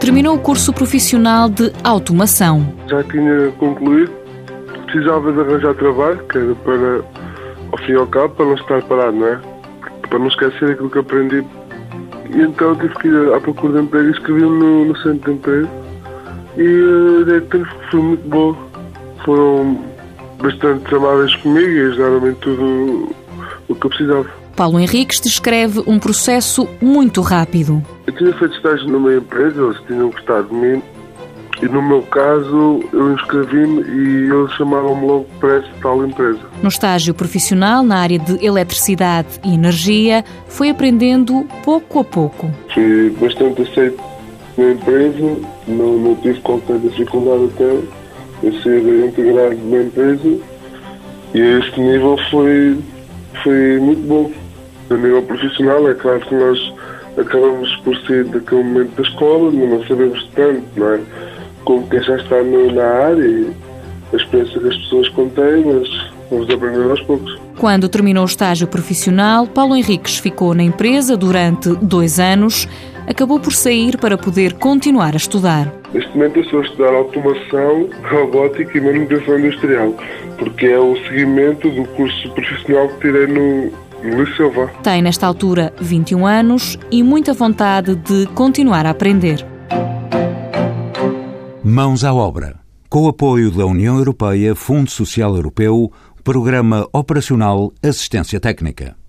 terminou o curso profissional de automação. Já tinha concluído, precisava de arranjar trabalho, que era para, ao fim e ao cabo, para não estar parado, não é? Para não esquecer aquilo que aprendi. E então tive que ir à procura de emprego escrevi-me no, no centro de emprego. E ideia que foi muito boa. Foram bastante amáveis comigo e ajudaram-me tudo o que eu precisava. Paulo Henriques descreve um processo muito rápido. Eu tinha feito estágio numa empresa, eles tinham gostado de mim e no meu caso eu inscrevi-me e eles chamaram-me logo para essa tal empresa. No estágio profissional na área de eletricidade e energia, foi aprendendo pouco a pouco. Fui bastante aceito na empresa, não, não tive qualquer dificuldade até em ser integrado na empresa e este nível foi, foi muito bom. A nível profissional, é claro que nós acabamos por sair daquele momento da escola, não sabemos tanto, não é? Como quem já está na área e a experiência que as pessoas contêm, mas vamos aprender aos poucos. Quando terminou o estágio profissional, Paulo Henriques ficou na empresa durante dois anos. Acabou por sair para poder continuar a estudar. Neste momento eu estou a estudar automação, robótica e manutenção industrial, porque é o seguimento do curso profissional que tirei no, Luís Silva. Tem, nesta altura, 21 anos e muita vontade de continuar a aprender. Mãos à obra. Com o apoio da União Europeia, Fundo Social Europeu, Programa Operacional Assistência Técnica.